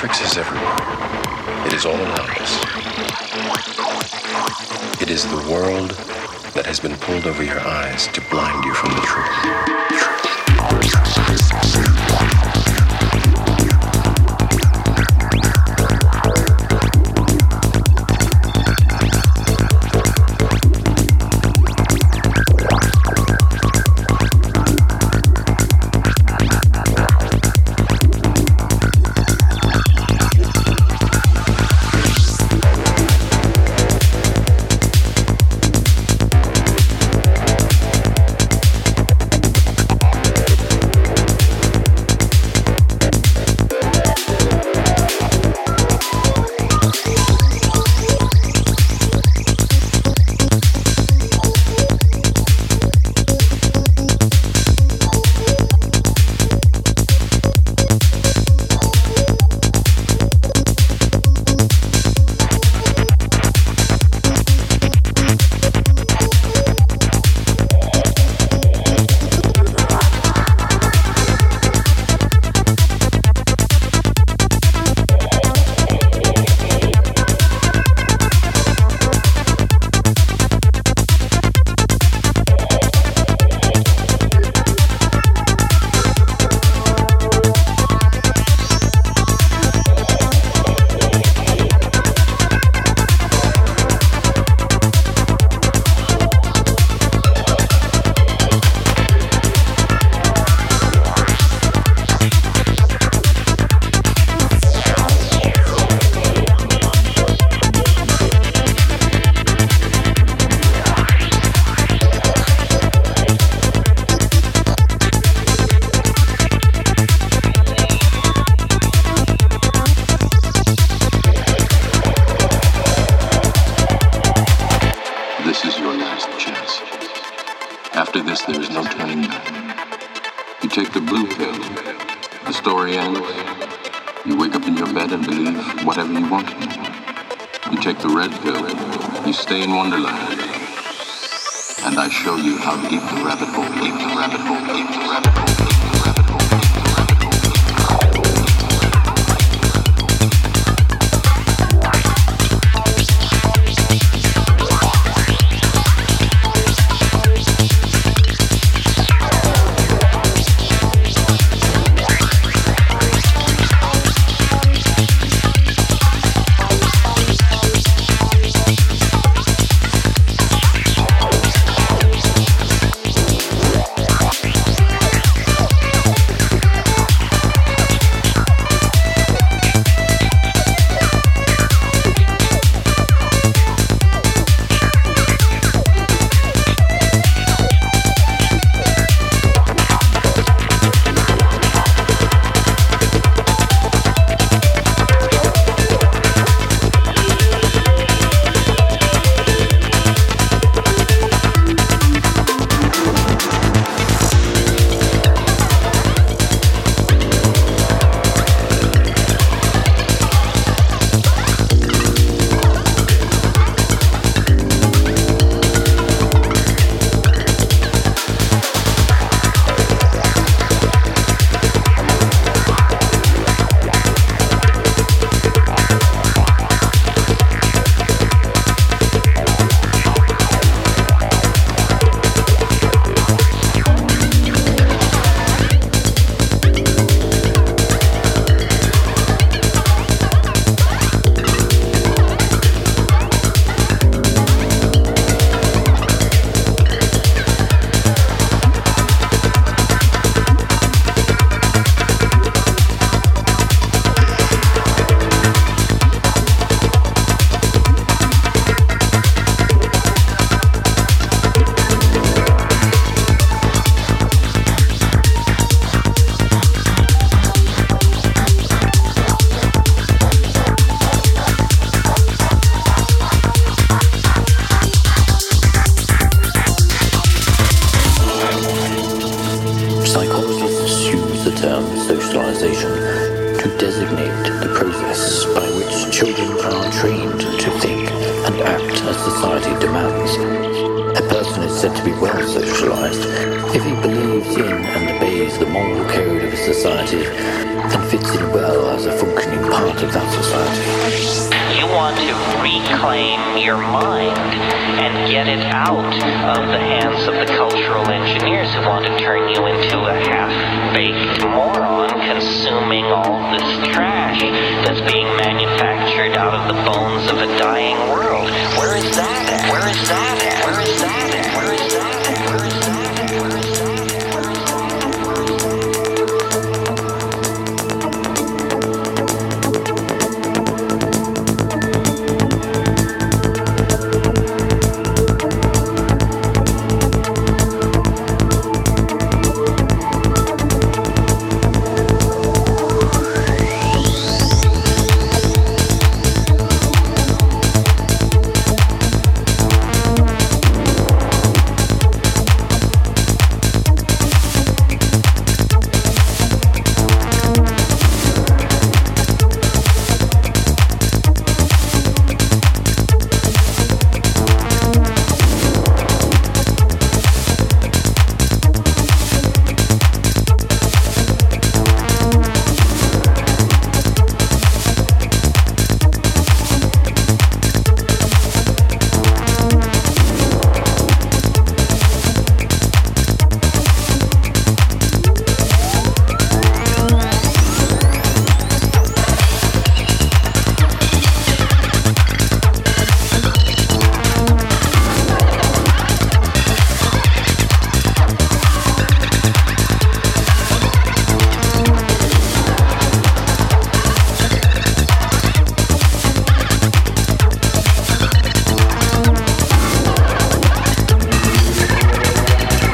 matrix is everywhere. It is all around us. It is the world that has been pulled over your eyes to blind you from the truth. After this, there is no turning back. You take the blue pill, the story ends. You wake up in your bed and believe whatever you want. You take the red pill, you stay in Wonderland. And I show you how deep the rabbit hole, deep the rabbit hole, deep the rabbit hole. term socialization to designate the process by which children are trained to think and act as society demands said to be well socialized, if he believes in and obeys the moral code of a society, then fits in well as a functioning part of that society. You want to reclaim your mind and get it out of the hands of the cultural engineers who want to turn you into a half-baked moron consuming all this trash that's being manufactured out of the bones of a dying world. Where is that at? Where is that